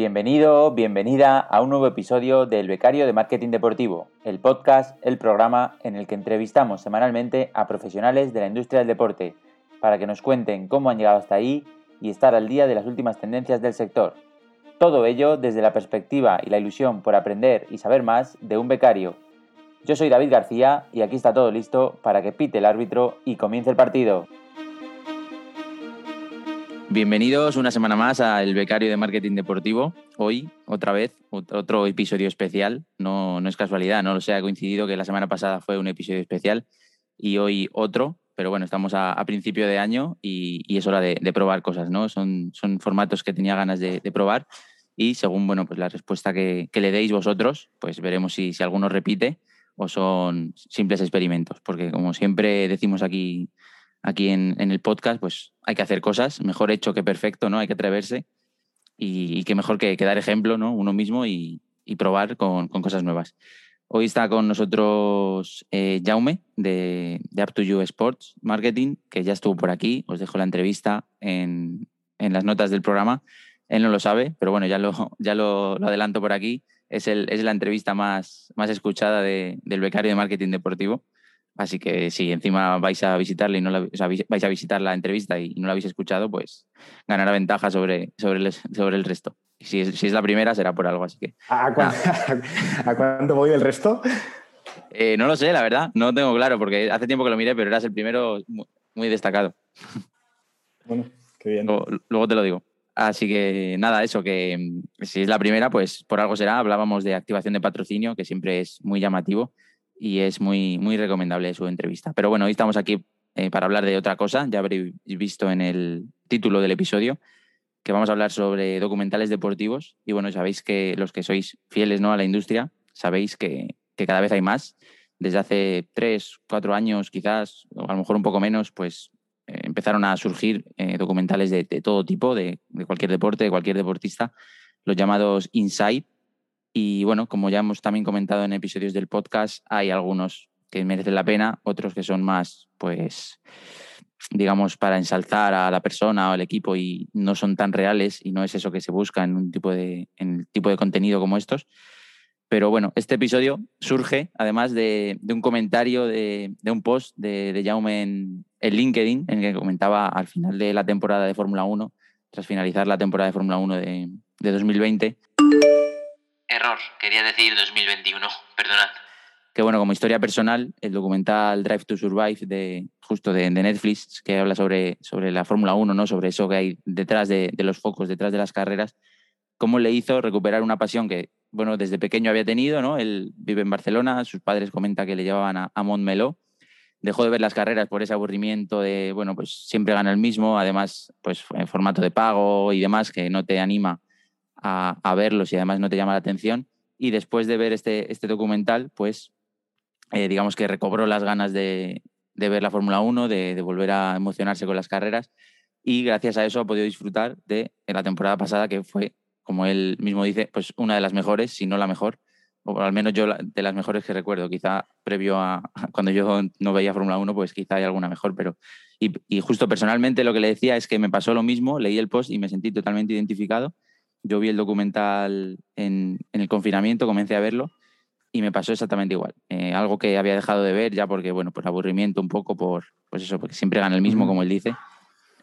Bienvenido, bienvenida a un nuevo episodio del Becario de Marketing Deportivo, el podcast, el programa en el que entrevistamos semanalmente a profesionales de la industria del deporte para que nos cuenten cómo han llegado hasta ahí y estar al día de las últimas tendencias del sector. Todo ello desde la perspectiva y la ilusión por aprender y saber más de un becario. Yo soy David García y aquí está todo listo para que pite el árbitro y comience el partido. Bienvenidos una semana más al Becario de Marketing Deportivo. Hoy, otra vez, otro episodio especial. No, no es casualidad, no lo sé, ha coincidido que la semana pasada fue un episodio especial y hoy otro, pero bueno, estamos a, principio de año y, es hora de, probar cosas, ¿no? Son, son formatos que tenía ganas de, probar y según, bueno, pues la respuesta que, le deis vosotros, pues veremos si, si alguno repite o son simples experimentos, porque como siempre decimos aquí aquí en, el podcast, pues hay que hacer cosas, mejor hecho que perfecto, ¿no? Hay que atreverse y, qué mejor que, dar ejemplo, ¿no? Uno mismo y, probar con, cosas nuevas. Hoy está con nosotros eh, Jaume de, de Up to You Sports Marketing, que ya estuvo por aquí. Os dejo la entrevista en, las notas del programa. Él no lo sabe, pero bueno, ya lo, adelanto por aquí. Es la entrevista más, más escuchada del becario de marketing deportivo. Así que si encima vais a visitarle y no la, vais a visitar la entrevista y no la habéis escuchado, pues ganará ventaja sobre, sobre, el, sobre el resto. Y si es, si es la primera, será por algo, así que. ¿A, cuánto, voy del resto? Eh, no lo sé, la verdad, no tengo claro, porque hace tiempo que lo miré, pero eras el primero muy, destacado. Bueno, qué bien. Luego, te lo digo. Así que nada, eso, que mm, si es la primera, pues por algo será. Hablábamos de activación de patrocinio, que siempre es muy llamativo y es muy, muy recomendable su entrevista. Pero bueno, hoy estamos aquí eh, para hablar de otra cosa. Ya habréis visto en el título del episodio que vamos a hablar sobre documentales deportivos. Y bueno, sabéis que los que sois fieles ¿no? a la industria, sabéis que, cada vez hay más. Desde hace tres, cuatro años quizás, o a lo mejor un poco menos, pues eh, empezaron a surgir eh, documentales de, todo tipo, de, de, cualquier deporte, de cualquier deportista, los llamados Inside, y bueno, como ya hemos también comentado en episodios del podcast, hay algunos que merecen la pena, otros que son más, pues, digamos, para ensalzar a la persona o al equipo y no son tan reales y no es eso que se busca en un tipo de, en tipo de contenido como estos. Pero bueno, este episodio surge además de, un comentario de, un post de, de Jaume en, en, LinkedIn, en el que comentaba al final de la temporada de Fórmula 1, tras finalizar la temporada de Fórmula 1 de, de 2020 Error, quería decir 2021, perdonad. Que bueno, como historia personal, el documental Drive to Survive de justo de, Netflix, que habla sobre, sobre la Fórmula 1, ¿no? sobre eso que hay detrás de, los focos, detrás de las carreras, cómo le hizo recuperar una pasión que, bueno, desde pequeño había tenido, ¿no? Él vive en Barcelona, sus padres comentan que le llevaban a, a Montmeló, dejó de ver las carreras por ese aburrimiento de, bueno, pues siempre gana el mismo, además, pues en formato de pago y demás, que no te anima a, verlos y además no te llama la atención. Y después de ver este, este documental, pues eh, digamos que recobró las ganas de, ver la Fórmula 1, de, volver a emocionarse con las carreras. Y gracias a eso ha podido disfrutar de la temporada pasada que fue, como él mismo dice, pues una de las mejores, si no la mejor, o al menos yo de las mejores que recuerdo, quizá previo a cuando yo no veía Fórmula 1, pues quizá hay alguna mejor, pero y, justo personalmente lo que le decía es que me pasó lo mismo, leí el post y me sentí totalmente identificado yo vi el documental en, el confinamiento, comencé a verlo y me pasó exactamente igual. Eh, algo que había dejado de ver ya porque, bueno, por aburrimiento un poco, por, pues eso, porque siempre gana el mismo, como él dice.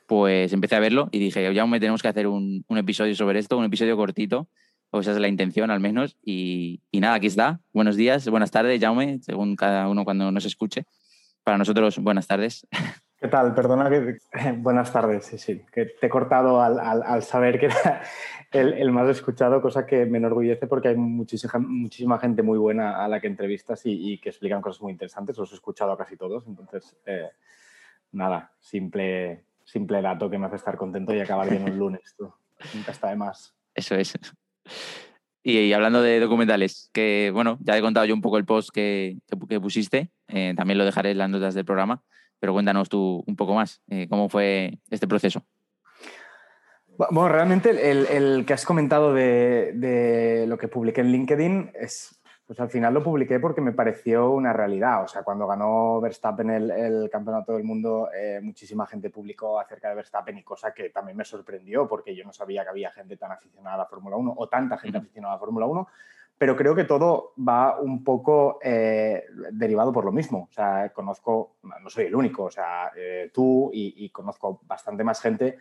Pues empecé a verlo y dije, ya me tenemos que hacer un, episodio sobre esto, un episodio cortito, o esa es la intención al menos. Y, y, nada, aquí está. Buenos días, buenas tardes, Jaume, según cada uno cuando nos escuche. Para nosotros, buenas tardes. ¿Qué tal? Perdona que... Buenas tardes, sí, sí. Que te he cortado al, al, saber que era el, el, más escuchado, cosa que me enorgullece porque hay muchísima, muchísima gente muy buena a la que entrevistas y, que explican cosas muy interesantes. Los he escuchado a casi todos. Entonces, eh, nada, simple, simple dato que me hace estar contento y acabar bien un lunes. Tú. Nunca está de más. Eso es. Y, hablando de documentales, que bueno, ya he contado yo un poco el post que, que, pusiste, eh, también lo dejaré en las notas del programa pero cuéntanos tú un poco más, eh, ¿cómo fue este proceso? Bueno, realmente el, que has comentado de, lo que publiqué en LinkedIn es Pues al final lo publiqué porque me pareció una realidad. O sea, cuando ganó Verstappen el, el campeonato del mundo, eh, muchísima gente publicó acerca de Verstappen y cosa que también me sorprendió porque yo no sabía que había gente tan aficionada a la Fórmula 1 o tanta gente aficionada a la Fórmula 1. Pero creo que todo va un poco eh, derivado por lo mismo. O sea, conozco, no soy el único, o sea, eh, tú y, y, conozco bastante más gente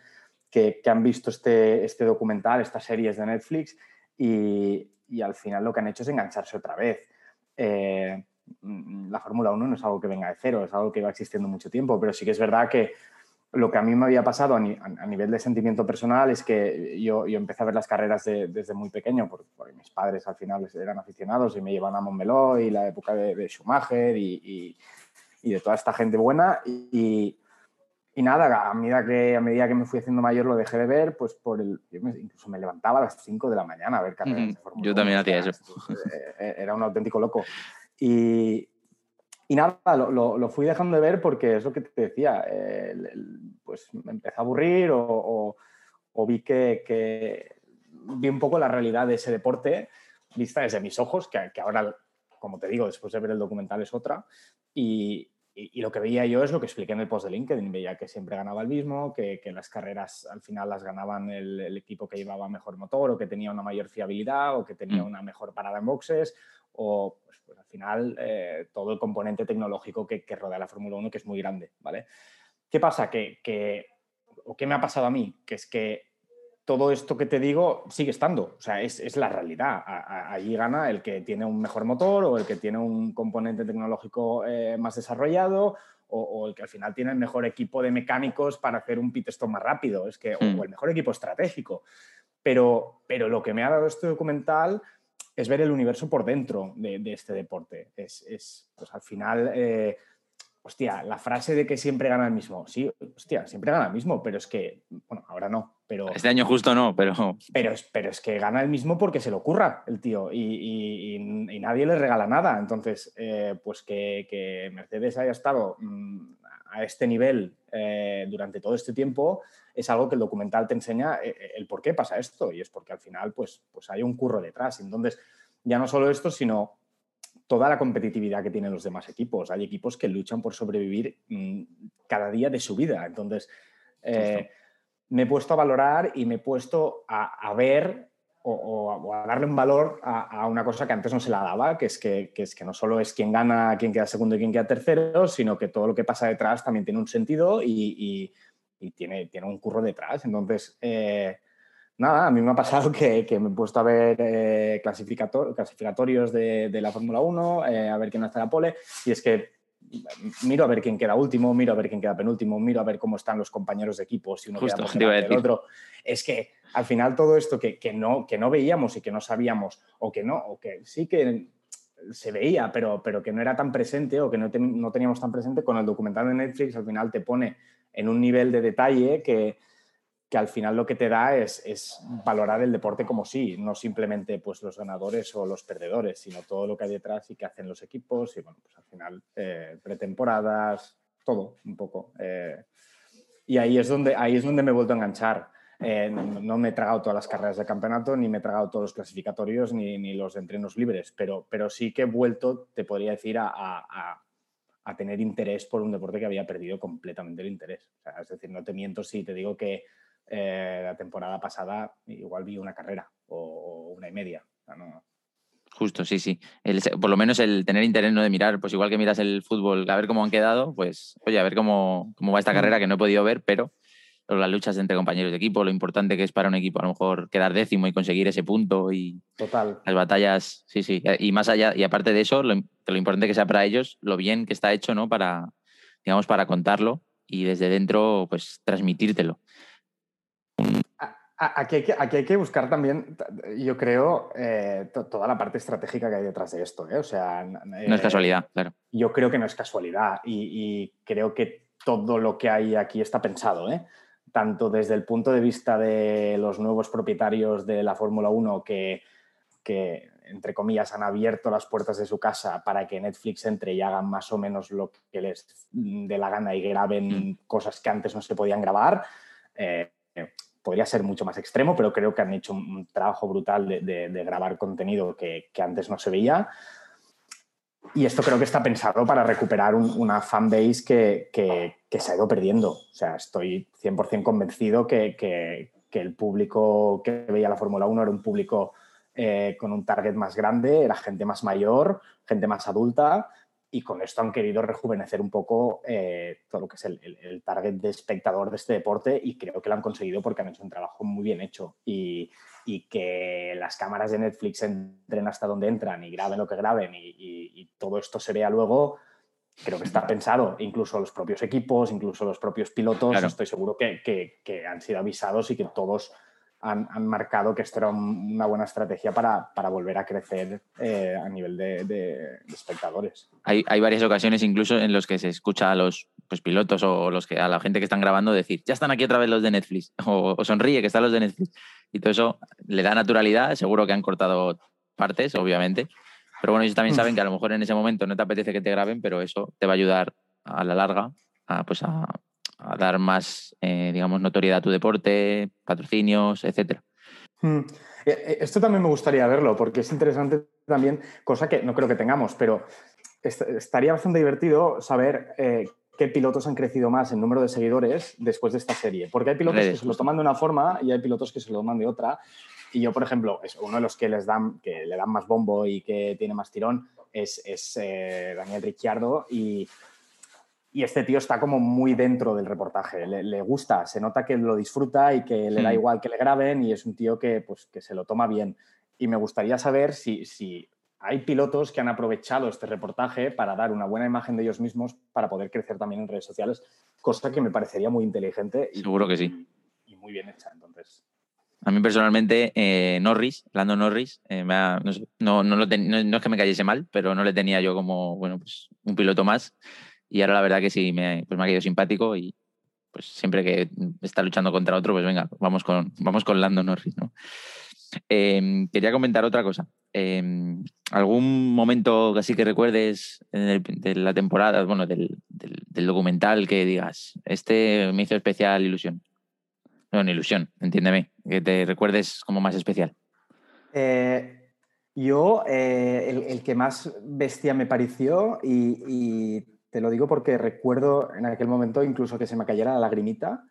que, que han visto este, este documental, estas series de Netflix y, y al final lo que han hecho es engancharse otra vez. Eh, la Fórmula 1 no es algo que venga de cero, es algo que va existiendo mucho tiempo, pero sí que es verdad que lo que a mí me había pasado a, ni, a nivel de sentimiento personal es que yo, yo empecé a ver las carreras de, desde muy pequeño, porque, porque, mis padres al final eran aficionados y me llevan a Montmeló y la época de, de Schumacher y, y, y, de toda esta gente buena. Y, y nada, a medida, que, a medida que me fui haciendo mayor lo dejé de ver, pues por el... Yo me, incluso me levantaba a las 5 de la mañana a ver carreras mm, de Fórmula Yo también hacía eso. Eh, era un auténtico loco. Y, y nada, lo, lo, lo, fui dejando de ver porque es lo que te decía, eh, el, el, pues me empezó a aburrir o, o, o vi que, que, vi un poco la realidad de ese deporte vista desde mis ojos, que, que ahora, como te digo, después de ver el documental es otra. Y, y, lo que veía yo es lo que expliqué en el post de LinkedIn. Veía que siempre ganaba el mismo, que, que las carreras al final las ganaban el, el, equipo que llevaba mejor motor o que tenía una mayor fiabilidad o que tenía mm. una mejor parada en boxes o pues, final eh, todo el componente tecnológico que, que rodea la Fórmula 1 que es muy grande. ¿vale? ¿Qué pasa? Que, que, ¿O qué me ha pasado a mí? Que es que todo esto que te digo sigue estando. O sea, es, es la realidad. A, a, allí gana el que tiene un mejor motor o el que tiene un componente tecnológico eh, más desarrollado o, o, el que al final tiene el mejor equipo de mecánicos para hacer un pit stop más rápido. Es que, mm. O el mejor equipo estratégico. Pero, pero lo que me ha dado este documental es ver el universo por dentro de, de este deporte. Es, es, pues al final... Eh, hostia, la frase de que siempre gana el mismo. Sí, hostia, siempre gana el mismo, pero es que, bueno, ahora no, pero... Este año justo no, pero... Pero, pero es que gana el mismo porque se le ocurra el tío y, y, y, y nadie le regala nada. Entonces, eh, pues que, que, Mercedes haya estado mmm, a este nivel eh, durante todo este tiempo es algo que el documental te enseña eh, el por qué pasa esto y es porque al final pues, pues hay un curro detrás. Entonces, ya no solo esto, sino toda la competitividad que tienen los demás equipos. Hay equipos que luchan por sobrevivir mmm, cada día de su vida. Entonces, eh, me he puesto a valorar y me he puesto a, a ver o, a darle un valor a, una cosa que antes no se la daba, que es que, es que no solo es quién gana, quién queda segundo y quién queda tercero, sino que todo lo que pasa detrás también tiene un sentido y, tiene, tiene un curro detrás. Entonces, eh, nada, a mí me ha pasado que, que me he puesto a ver eh, clasificator, clasificatorios de, de, la Fórmula 1, eh, a ver quién hace la pole, y es que miro a ver quién queda último, miro a ver quién queda penúltimo, miro a ver cómo están los compañeros de equipo, si uno Justo, queda el otro. Es que al final todo esto que, que, no, que no veíamos y que no sabíamos, o que no, o que sí que se veía, pero, pero que no era tan presente o que no, no teníamos tan presente, con el documental de Netflix al final te pone en un nivel de detalle que, que al final lo que te da es, es, valorar el deporte como sí, no simplemente pues, los ganadores o los perdedores, sino todo lo que hay detrás y que hacen los equipos y bueno, pues al final eh, pretemporadas, todo un poco. Eh, y ahí es, donde, ahí es donde me he vuelto a enganchar. Eh, no, me he tragado todas las carreras de campeonato, ni me he tragado todos los clasificatorios, ni, ni los entrenos libres, pero, pero sí que he vuelto, te podría decir, a, a, a, tener interés por un deporte que había perdido completamente el interés. Es decir, no te miento si te digo que eh, la temporada pasada igual vi una carrera o, o una y media. O sea, no, Justo, sí, sí. El, por lo menos el tener interés no de mirar, pues igual que miras el fútbol, a ver cómo han quedado, pues oye, a ver cómo, cómo va esta carrera que no he podido ver, pero las luchas entre compañeros de equipo, lo importante que es para un equipo a lo mejor quedar décimo y conseguir ese punto y Total. las batallas, sí, sí. Y más allá, y aparte de eso, lo, lo importante que sea para ellos, lo bien que está hecho, ¿no? Para, digamos, para contarlo y desde dentro, pues transmitírtelo. Aquí hay, que, aquí hay, que, buscar también, yo creo, eh, toda la parte estratégica que hay detrás de esto. ¿eh? O sea, eh, no es casualidad, claro. Yo creo que no es casualidad y, y creo que todo lo que hay aquí está pensado. ¿eh? Tanto desde el punto de vista de los nuevos propietarios de la Fórmula 1 que, que, entre comillas, han abierto las puertas de su casa para que Netflix entre y hagan más o menos lo que les dé la gana y graben mm. cosas que antes no se podían grabar. Podría ser mucho más extremo, pero creo que han hecho un trabajo brutal de, de, de grabar contenido que, que, antes no se veía. Y esto creo que está pensado para recuperar una fanbase que, que, se ha ido perdiendo. O sea, estoy 100% convencido que, que, el público que veía la Fórmula 1 era un público eh, con un target más grande, era gente más mayor, gente más adulta, y con esto han querido rejuvenecer un poco eh, todo lo que es el, target de espectador de este deporte y creo que lo han conseguido porque han hecho un trabajo muy bien hecho. Y, que las cámaras de Netflix entren hasta donde entran y graben lo que graben y, todo esto se vea luego, creo que está pensado. Incluso los propios equipos, incluso los propios pilotos, estoy seguro que han sido avisados y que todos han, marcado que esto era una buena estrategia para, volver a crecer eh, a nivel de, espectadores. Hay, varias ocasiones incluso en los que se escucha a los pues, pilotos o los que, a la gente que están grabando decir, ya están aquí otra vez los de Netflix, o, sonríe que están los de Netflix. Y todo eso le da naturalidad, seguro que han cortado partes, obviamente. Pero bueno, ellos también saben que a lo mejor en ese momento no te apetece que te graben, pero eso te va a ayudar a la larga a, pues a, a dar más, eh, digamos, notoriedad a tu deporte, patrocinios, etcétera. Hmm. Eh, eh, esto también me gustaría verlo, porque es interesante también, cosa que no creo que tengamos, pero estaría bastante divertido saber qué pilotos han crecido más en número de seguidores después de esta serie. Porque hay pilotos que se lo toman de una forma y hay pilotos que se lo toman de otra. Y yo, por ejemplo, es uno de los que les dan, que le dan más bombo y que tiene más tirón es, es Daniel Ricciardo. Y y este tío está como muy dentro del reportaje, le, gusta, se nota que lo disfruta y que le da igual que le graben y es un tío que, pues, que se lo toma bien. Y me gustaría saber si, si hay pilotos que han aprovechado este reportaje para dar una buena imagen de ellos mismos para poder crecer también en redes sociales, cosa que me parecería muy inteligente. Y, Seguro que sí. Y, muy bien hecha, entonces. A mí personalmente, eh, Norris, Lando Norris, eh, no, no, no, no, es que me cayese mal, pero no le tenía yo como, bueno, pues un piloto más. Y ahora la verdad que sí, me, pues me ha quedado simpático y pues siempre que está luchando contra otro, pues venga, vamos con, vamos con Lando Norris. ¿no? Em, quería comentar otra cosa. Em, ¿Algún momento así que recuerdes de la temporada, bueno, del, documental que digas, este me hizo especial ilusión? No, no ilusión, entiéndeme, que te recuerdes como más especial. Eh, yo, eh, el, que más bestia me pareció y te lo digo porque recuerdo en aquel momento incluso que se me cayera la lagrimita.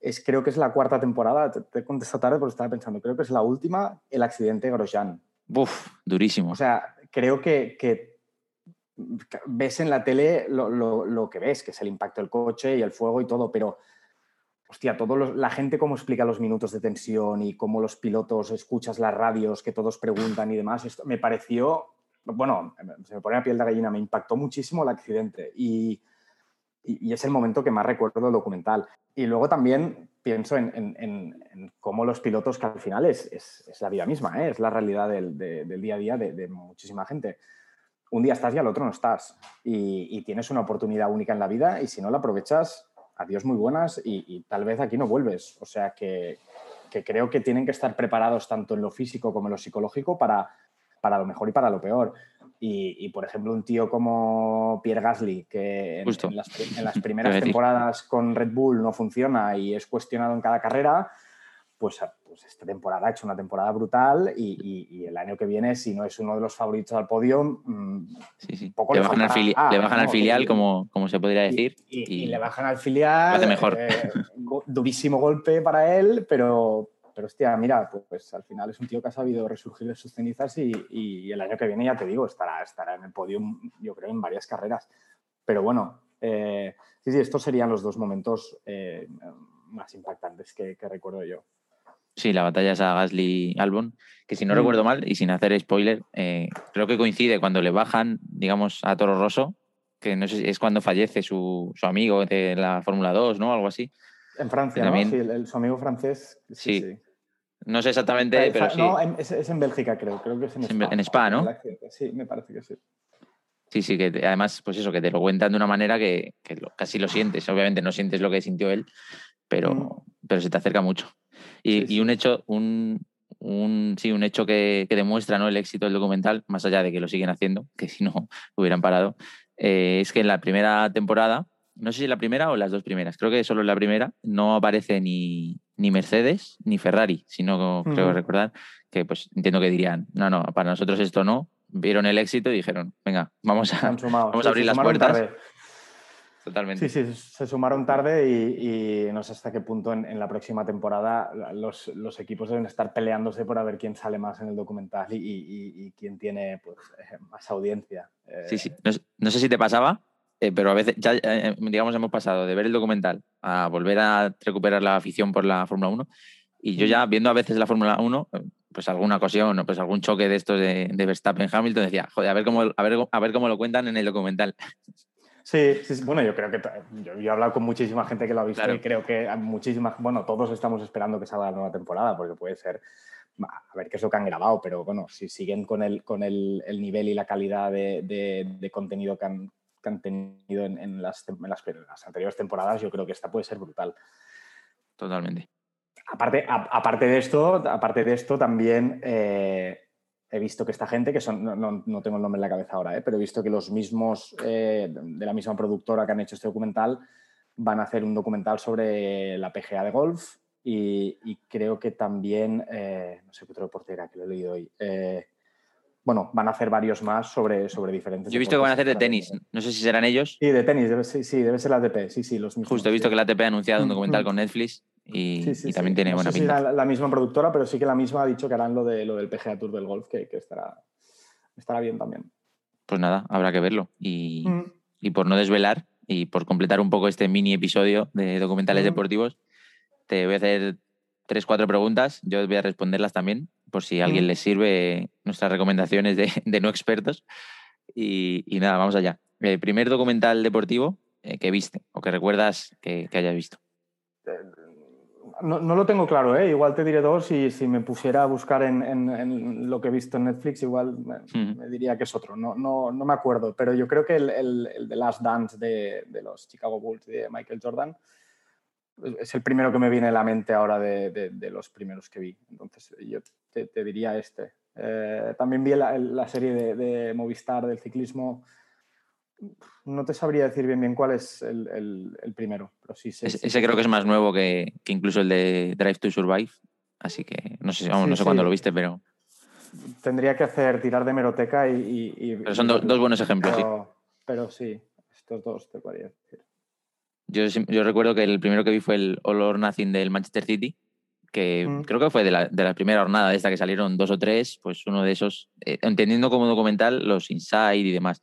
Es, creo que es la cuarta temporada, te, he contestado tarde porque estaba pensando, creo que es la última, el accidente de Grosjean. Uf, durísimo. O sea, creo que, que ves en la tele lo, lo, lo, que ves, que es el impacto del coche y el fuego y todo, pero hostia, todo la gente cómo explica los minutos de tensión y cómo los pilotos escuchas las radios que todos preguntan y demás, esto me pareció bueno, se me pone la piel de gallina, me impactó muchísimo el accidente y, es el momento que más recuerdo del documental. Y luego también pienso en, cómo los pilotos, que al final es, la vida misma, ¿eh? es la realidad del, día a día de, muchísima gente. Un día estás y al otro no estás. Y, tienes una oportunidad única en la vida y si no la aprovechas, adiós muy buenas y, tal vez aquí no vuelves. O sea que, que creo que tienen que estar preparados tanto en lo físico como en lo psicológico para para lo mejor y para lo peor. Y, por ejemplo, un tío como Pierre Gasly, que en, las, primeras temporadas con Red Bull no funciona y es cuestionado en cada carrera, pues, pues esta temporada ha hecho una temporada brutal y, el año que viene, si no es uno de los favoritos al podio, mm, le, bajan al, filial, como, como se podría decir. Y, le bajan al filial. mejor. Eh, durísimo golpe para él, pero, pero hostia, mira, pues, pues, al final es un tío que ha sabido resurgir de sus cenizas y, el año que viene, ya te digo, estará, estará en el podio, yo creo, en varias carreras. Pero bueno, eh, sí, sí, estos serían los dos momentos eh, más impactantes que, recuerdo yo. Sí, la batalla es a Gasly-Albon, que si no mm. recuerdo mal, y sin hacer spoiler, eh, creo que coincide cuando le bajan, digamos, a Toro Rosso, que no sé si es cuando fallece su, su amigo de la Fórmula 2, ¿no? Algo así. En Francia, ¿no? Sí, el, su amigo francés. Sí, No sé exactamente, pero sí. No, es, en Bélgica, creo. Creo que es en Spa. En Spa, ¿no? Sí, me parece que sí. Sí, sí, que además, pues eso, que te lo cuentan de una manera que, casi lo sientes. Obviamente no sientes lo que sintió él, pero, mm. pero se te acerca mucho. Y, un hecho, un, un, sí, un hecho que, demuestra ¿no? el éxito del documental, más allá de que lo siguen haciendo, que si no hubieran parado, eh, es que en la primera temporada no sé si la primera o las dos primeras, creo que solo la primera no aparece ni, ni Mercedes ni Ferrari, sino creo recordar que pues entiendo que dirían, no, no, para nosotros esto no, vieron el éxito y dijeron, venga, vamos a, vamos Sí, a abrir las puertas. tarde. Totalmente. Sí, sí, se sumaron tarde y, y no sé hasta qué punto en, en la próxima temporada los, los equipos deben estar peleándose por a ver quién sale más en el documental y, y- y quién tiene pues, eh, más audiencia. Eh, Sí, sí. No, sé- no sé si te pasaba, eh, pero a veces, ya, eh, digamos, hemos pasado de ver el documental a volver a recuperar la afición por la Fórmula 1. Y yo ya viendo a veces la Fórmula 1, eh, pues alguna ocasión o pues algún choque de estos de, de Verstappen-Hamilton, decía, joder, a ver, cómo, a, ver, a ver cómo lo cuentan en el documental. Sí, sí, bueno, yo creo que yo, he hablado con muchísima gente que lo ha visto Claro. y creo que muchísimas, bueno, todos estamos esperando que salga la nueva temporada porque puede ser, a ver qué es lo que han grabado, pero bueno, si siguen con el, con el, el nivel y la calidad de, de- de contenido que han, que han tenido en, en las, tem- en las- en las anteriores temporadas, yo creo que esta puede ser brutal. Totalmente. Aparte, a- aparte, de esto, aparte de esto, también eh, he visto que esta gente, que son, no, no- no tengo el nombre en la cabeza ahora, eh, pero he visto que los mismos eh, de la misma productora que han hecho este documental van a hacer un documental sobre la PGA de golf y, y creo que también, eh, no sé qué otro deporte era que lo he leído hoy. Bueno, van a hacer varios más sobre, sobre diferentes. Yo he visto que van a hacer de tenis. No sé si serán ellos. Sí, de tenis, debe, sí, sí, debe ser la ATP, sí, sí, los mismos. Justo he visto sí. que la ATP ha anunciado un Mm, documental mm. con Netflix y, Sí, sí, y sí. también tiene No buena sé si pinta. era la misma productora, pero sí que la misma ha dicho que harán lo, de, lo del PGA Tour del golf, que, que estará, estará bien también. Pues nada, habrá que verlo. Y, Mm. y por no desvelar y por completar un poco este mini episodio de documentales Ujú. deportivos, te voy a hacer tres, cuatro preguntas. Yo voy a responderlas también, por si a alguien les sirve nuestras recomendaciones de, de no expertos. Y, y nada, vamos allá. El primer documental deportivo eh, que viste o que recuerdas que, que hayas visto. No, no lo tengo claro, ¿eh? igual te diré dos y si me pusiera a buscar en, en- en lo que he visto en Netflix, igual me, me diría que es otro. No, no, no me acuerdo, pero yo creo que el, el, el de Last Dance de, de los Chicago Bulls de Michael Jordan es- es el primero que me viene a la mente ahora de, de- de los primeros que vi. Entonces yo te, te diría este. Eh, también vi la, la serie de, de Movistar del ciclismo. No te sabría decir bien bien cuál es el, el- el primero, pero sí. Ese, sí ese sé creo que es más nuevo que, que incluso el de Drive to Survive. Así que no sé, vamos, Sí, no sé cuándo lo viste, pero, Tendría que hacer tirar de meroteca y. y- y- pero son do- dos buenos ejemplos. sí. pero, pero sí, estos dos te podría decir. Yo, yo recuerdo que el primero que vi fue el All or Nothing del Manchester City, que Mm. creo que fue de la, de la primera jornada de esta que salieron dos o tres, pues uno de esos, eh, entendiendo como documental los Inside y demás,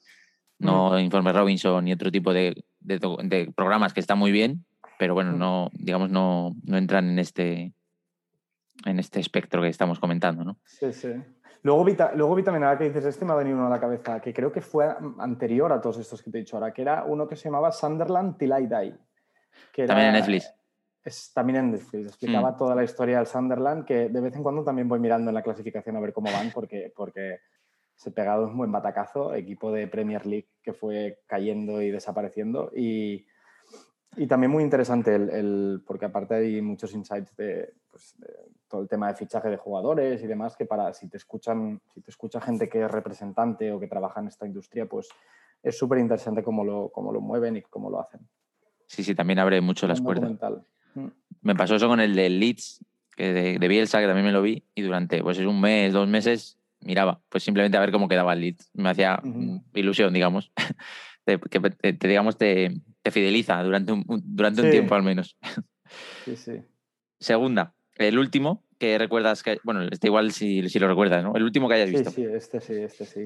no Informe Robinson ni otro tipo de, de programas que están muy bien, pero bueno, Mm. no, digamos, no, no entran en este, en este espectro que estamos comentando, ¿no? Sí, sí. Luego vi, luego vi también, ahora que dices este, me ha venido uno a la cabeza, que creo que fue anterior a todos estos que te he dicho ahora, que era uno que se llamaba Sunderland Till I Die. que También en Netflix. Es, también en Netflix. Explicaba Mm. toda la historia del Sunderland, que de vez en cuando también voy mirando en la clasificación a ver cómo van, porque, porque se pegado un buen batacazo, equipo de Premier League que fue cayendo y desapareciendo. Y, y también muy interesante, el, el- porque aparte hay muchos insights de, pues, de todo el tema de fichaje de jugadores y demás, que para si te escuchan, si te escucha gente que es representante o que trabaja en esta industria, pues es súper interesante cómo lo, cómo lo mueven y cómo lo hacen. Sí, sí, también abre mucho las puertas. Mm. Me pasó eso con el de Leeds, que de, de Bielsa, que también me lo vi, y durante pues un mes, dos meses, miraba, pues simplemente a ver cómo quedaba el Leeds. Me hacía ilusión, digamos, que te, te, digamos, te, te fideliza durante un, un- durante un tiempo al menos. Sí, sí. Segunda, el último que recuerdas que, bueno, este igual si, si lo recuerdas, ¿no? El último que hayas Sí, visto. sí, este sí, este sí.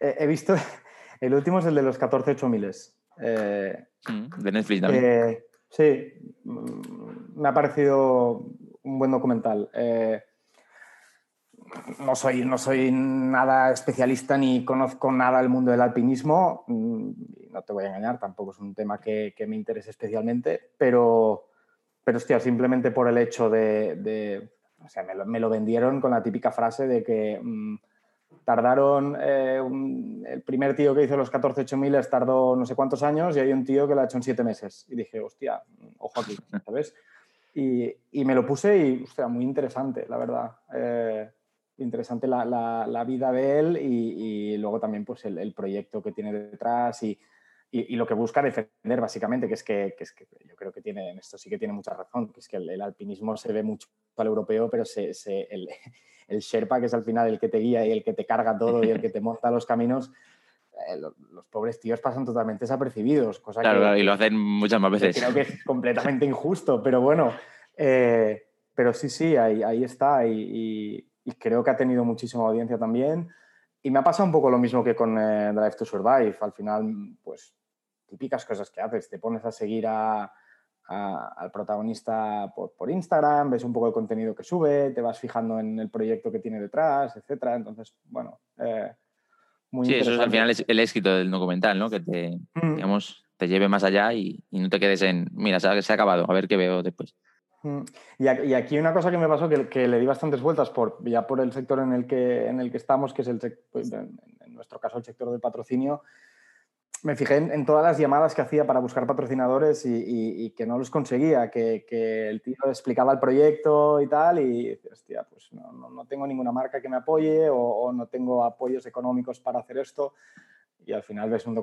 Eh, he visto, el último es el de los 14 8000. Eh, Mm, De Netflix también. eh, sí, mm, me ha parecido un buen documental. Eh, no, soy, no soy nada especialista ni conozco nada del mundo del alpinismo. mm, No te voy a engañar, tampoco es un tema que, me interese especialmente, pero, pero hostia, simplemente por el hecho de, de- o sea, me lo, me lo vendieron con la típica frase de que mm, tardaron, eh, un- el primer tío que hizo los 14 8000 tardó no sé cuántos años y hay un tío que lo ha hecho en siete meses. Y dije, hostia, ojo aquí, ¿sabes? Y, y me lo puse y, hostia, muy interesante, la verdad. Eh, interesante la, la- la vida de él y, y luego también pues el, el proyecto que tiene detrás y, y, lo que busca defender básicamente, que es que, es que, yo creo que tiene, en esto sí que tiene mucha razón, que es que el, alpinismo se ve mucho al europeo, pero se, el, el, Sherpa, que es al final el que te guía y el que te carga todo y el que te monta los caminos, eh, los, pobres tíos pasan totalmente desapercibidos. Cosa claro, y lo hacen muchas más veces. Creo que es completamente injusto, pero bueno, eh, pero sí, sí, ahí, ahí está y, y, creo que ha tenido muchísima audiencia también. Y me ha pasado un poco lo mismo que con eh, Drive to Survive. Al final, pues típicas cosas que haces. Te pones a seguir al protagonista por, Instagram, ves un poco el contenido que sube, te vas fijando en el proyecto que tiene detrás, etcétera. Entonces, bueno, eh, muy Sí, eso es al final es el éxito del documental, ¿no? Que te, mm. digamos, te lleve más allá y, no te quedes en, mira, se ha, se ha, acabado, a ver qué veo después. Mm. Y, aquí una cosa que me pasó que, que, le di bastantes vueltas por, ya por el sector en el que, en el que estamos, que es el, pues, en nuestro caso el sector del patrocinio, me fijé en, todas las llamadas que hacía para buscar patrocinadores y, que no los conseguía, que, el tío explicaba el proyecto y tal, y hostia, pues no, no, tengo ninguna marca que me apoye o, no tengo apoyos económicos para hacer esto. Y al final ves un,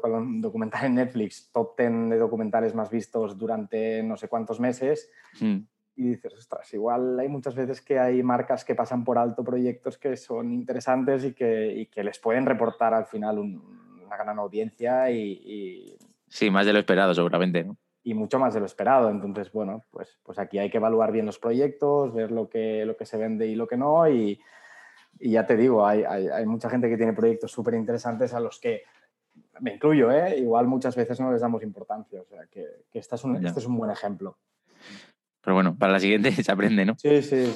documental en Netflix, top 10 de documentales más vistos durante no sé cuántos meses. Hmm. Y dices, ostras, igual hay muchas veces que hay marcas que pasan por alto proyectos que son interesantes y que, y que les pueden reportar al final un, una gran audiencia y, Sí, más de lo esperado seguramente, Y mucho más de lo esperado. Entonces, bueno, pues, pues aquí hay que evaluar bien los proyectos, ver lo que, lo que se vende y lo que no. Y, ya te digo, hay, hay, mucha gente que tiene proyectos súper interesantes a los que, me incluyo, ¿eh? igual muchas veces no les damos importancia. O sea, que, que este, es un, este es un buen ejemplo. Pero bueno, para la siguiente se aprende, ¿no? Sí, sí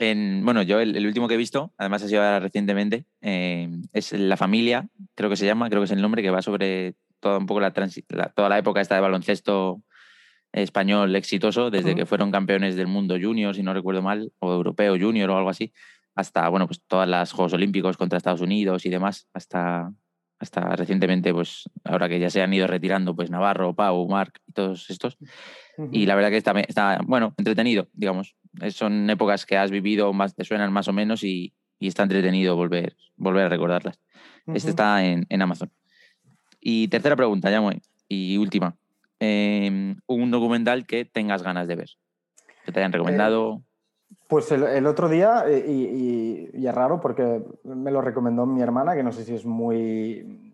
bueno, yo el, último que he visto, además ha sido recientemente, eh, es La Familia, creo que se llama, creo que es el nombre, que va sobre toda un poco la, toda la época esta de baloncesto español exitoso, desde que fueron campeones del mundo junior, si no recuerdo mal, o europeo junior o algo así, hasta, bueno, pues todas las Juegos Olímpicos contra Estados Unidos y demás, hasta, hasta recientemente, pues ahora que ya se han ido retirando, pues Navarro, Pau, Marc y todos estos. Y la verdad que está, está, bueno, entretenido, digamos. Son épocas que has vivido, más te suenan más o menos y, y está entretenido volver, volver a recordarlas. Este está en, en, Amazon. Y tercera pregunta, ya muy, y última. Em, un documental que tengas ganas de ver, que te hayan recomendado. Eh, pues el, el, otro día, eh, y, y, es raro porque me lo recomendó mi hermana, que no sé si es muy,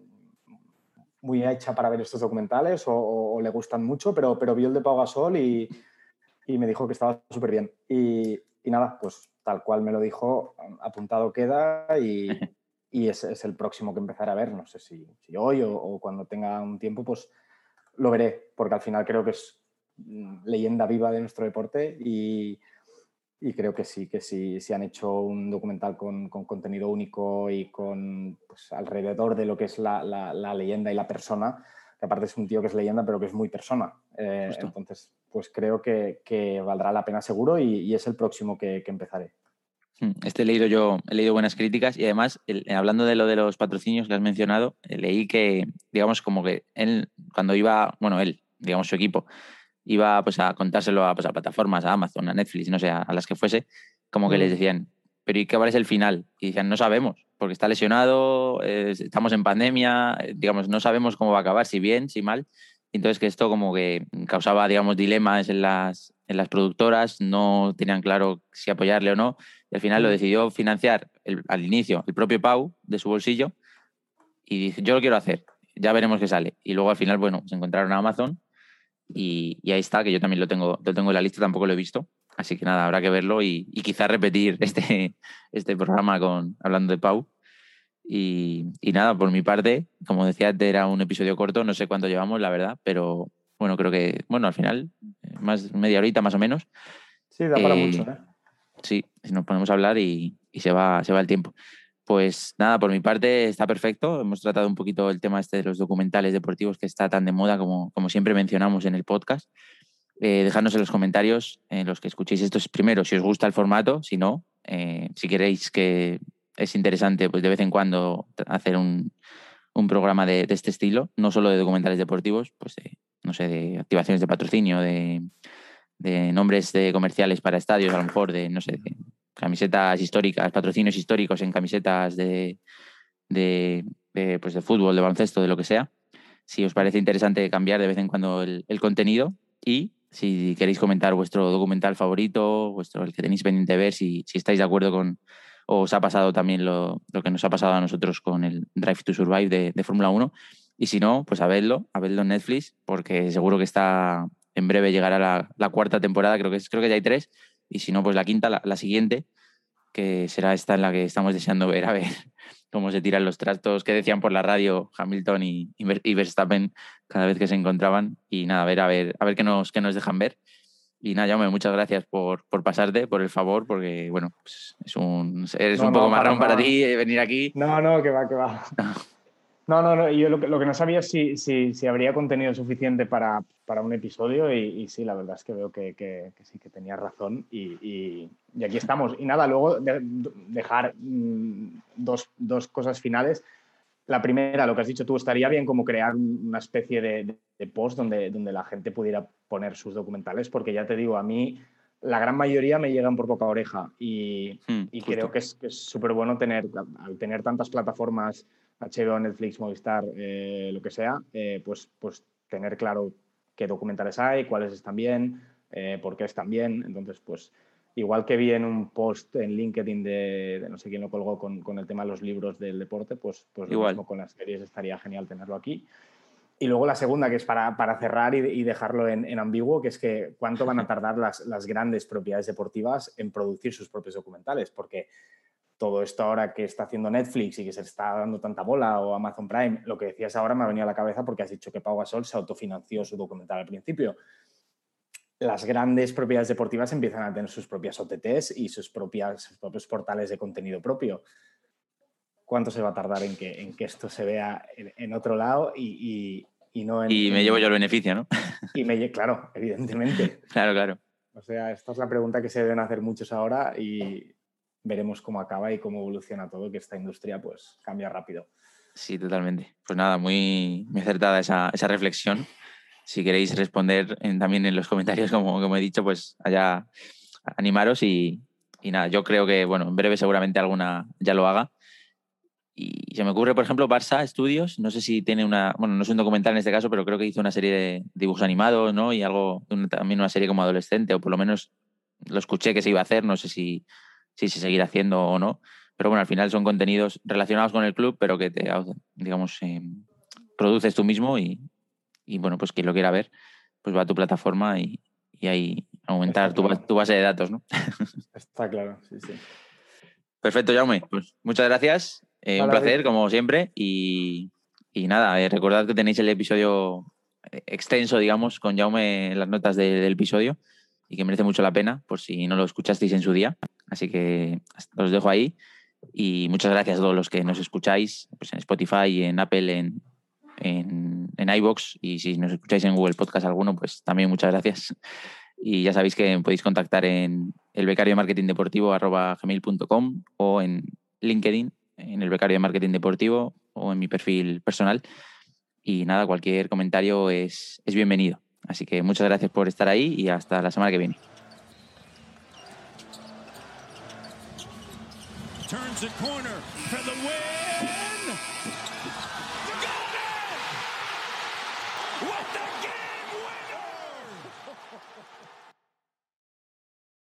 muy hecha para ver estos documentales o, le gustan mucho, pero, pero vio el de Pau Gasol y, y me dijo que estaba súper bien. Y, y, nada, pues tal cual me lo dijo, apuntado queda y, y es, es, el próximo que empezaré a ver. No sé si, si hoy o, o, cuando tenga un tiempo, pues lo veré, porque al final creo que es mm, leyenda viva de nuestro deporte y, y creo que sí, que sí, sí han hecho un documental con, con contenido único y con pues, alrededor de lo que es la, la, leyenda y la persona, que aparte es un tío que es leyenda, pero que es muy persona. Eh, entonces, pues creo que, que, valdrá la pena seguro y, y es el próximo que, que, empezaré. Hmm, este he leído yo, he leído buenas críticas y además, hablando de lo de los patrocinios que has mencionado, eh, leí que, digamos, como que él, cuando iba, bueno, él, digamos, su equipo, iba pues, a contárselo a, pues, a plataformas, a Amazon, a Netflix, no sé, a, las que fuese, como que les decían, pero ¿y qué vale es el final? Y decían, no sabemos, porque está lesionado, estamos en pandemia, eh, digamos, no sabemos cómo va a acabar, si bien, si mal. Entonces que esto como que causaba, digamos, dilemas en las, en las productoras, no tenían claro si apoyarle o no, y al final lo decidió financiar al inicio el propio Pau de su bolsillo y dice, yo lo quiero hacer, ya veremos qué sale. Y luego al final, bueno, se encontraron a Amazon y, ahí está, que yo también lo tengo, lo tengo en la lista, tampoco lo he visto. Así que nada, habrá que verlo y, y quizás repetir este, este programa con, hablando de Pau. Y, y, nada, por mi parte, como decía, era un episodio corto, no sé cuánto llevamos, la verdad, pero bueno, creo que, bueno, al final, más media horita más o menos. Sí, da para mucho, ¿eh? Sí, nos ponemos a hablar y, y, se, va, se va el tiempo. Pues nada, por mi parte está perfecto. Hemos tratado un poquito el tema este de los documentales deportivos que está tan de moda como, como siempre mencionamos en el podcast. Eh, dejadnos en los comentarios, en los que escuchéis esto primero, si os gusta el formato, si no, eh, si queréis que es interesante, pues de vez en cuando hacer un, un programa de, este estilo, no solo de documentales deportivos, pues de, no sé, de activaciones de patrocinio, de, de nombres de comerciales para estadios, a lo mejor de, no sé, de camisetas históricas, patrocinios históricos en camisetas de, de, pues de fútbol, de baloncesto, de lo que sea. si os parece interesante cambiar de vez en cuando el, contenido y si queréis comentar vuestro documental favorito, vuestro el que tenéis pendiente de ver, si, si estáis de acuerdo con, o os ha pasado también lo, lo, que nos ha pasado a nosotros con el Drive to Survive de, de Fórmula 1. Y si no, pues a verlo, a verlo en Netflix, porque seguro que está en breve llegará la, la cuarta temporada, creo que, es, creo que ya hay tres, y si no, pues la quinta, la, la, siguiente, que será esta en la que estamos deseando ver, a ver cómo se tiran los trastos que decían por la radio Hamilton y, y Verstappen cada vez que se encontraban. Y nada, a ver, a ver, a ver qué nos, qué nos dejan ver. Y nada, Jaume, muchas gracias por, por pasarte, por el favor, porque bueno, pues es un, eres un poco marrón para, ti eh, venir aquí. No, no, que va, que va. No, no, no yo lo que, lo que no sabía es si, si, si, habría contenido suficiente para, para un episodio y, sí, la verdad es que veo que, que, sí, que tenía razón y, y, y, aquí estamos. Y nada, luego dejar mm, dos, dos, cosas finales. La primera, lo que has dicho tú, estaría bien como crear una especie de, de, post donde, donde la gente pudiera poner sus documentales, porque ya te digo, a mí la gran mayoría me llegan por boca oreja y, hmm, y creo que es súper bueno tener, al tener tantas plataformas HBO, Netflix, Movistar, eh, lo que sea, eh, pues, pues tener claro qué documentales hay, cuáles están bien, eh, por qué están bien. Entonces, pues igual que vi en un post en LinkedIn de, no sé quién lo colgó con, con, el tema de los libros del deporte, pues, pues igual. lo mismo con las series estaría genial tenerlo aquí. Y luego la segunda, que es para, para cerrar y, y dejarlo en, en, ambiguo, que es que cuánto van a tardar las, las grandes propiedades deportivas en producir sus propios documentales, porque todo esto ahora que está haciendo Netflix y que se está dando tanta bola o Amazon Prime, lo que decías ahora me ha venido a la cabeza porque has dicho que Pau Gasol se autofinanció su documental al principio. Las grandes propiedades deportivas empiezan a tener sus propias OTTs y sus, propias, sus propios portales de contenido propio. ¿Cuánto se va a tardar en que, en que esto se vea en, en otro lado y, y, y, no en... Y me llevo yo el beneficio, ¿no? Y me claro, evidentemente. claro, claro. O sea, esta es la pregunta que se deben hacer muchos ahora y veremos cómo acaba y cómo evoluciona todo, que esta industria pues cambia rápido. Sí, totalmente. Pues nada, muy, muy acertada esa, esa reflexión. Si queréis responder también en los comentarios, como, he dicho, pues allá animaros y, y, nada, yo creo que, bueno, en breve seguramente alguna ya lo haga. Y se me ocurre, por ejemplo, Barça Studios, no sé si tiene una, bueno, no es un documental en este caso, pero creo que hizo una serie de dibujos animados, ¿no? Y algo, también una serie como adolescente, o por lo menos lo escuché que se iba a hacer, no sé si, si se seguirá haciendo o no. Pero bueno, al final son contenidos relacionados con el club, pero que te, digamos, eh, produces tú mismo y, y, bueno, pues quien lo quiera ver, pues va a tu plataforma y, y ahí aumentar tu, tu, base de datos, ¿no? Está claro, sí, sí. Perfecto, Jaume. Pues muchas gracias. Eh, un placer, como siempre. Y, y nada, eh, recordad que tenéis el episodio eh, extenso, digamos, con Jaume en las notas de, del episodio y que merece mucho la pena, por si no lo escuchasteis en su día. Así que os dejo ahí. Y muchas gracias a todos los que nos escucháis pues en Spotify, en Apple, en, en, en iBox y si nos escucháis en Google Podcast alguno, pues también muchas gracias. Y ya sabéis que podéis contactar en el becario de marketing deportivo gmail.com o en LinkedIn, en el becario de marketing deportivo o en mi perfil personal. Y nada, cualquier comentario es, es bienvenido. Así que muchas gracias por estar ahí y hasta la semana que viene. turns corner.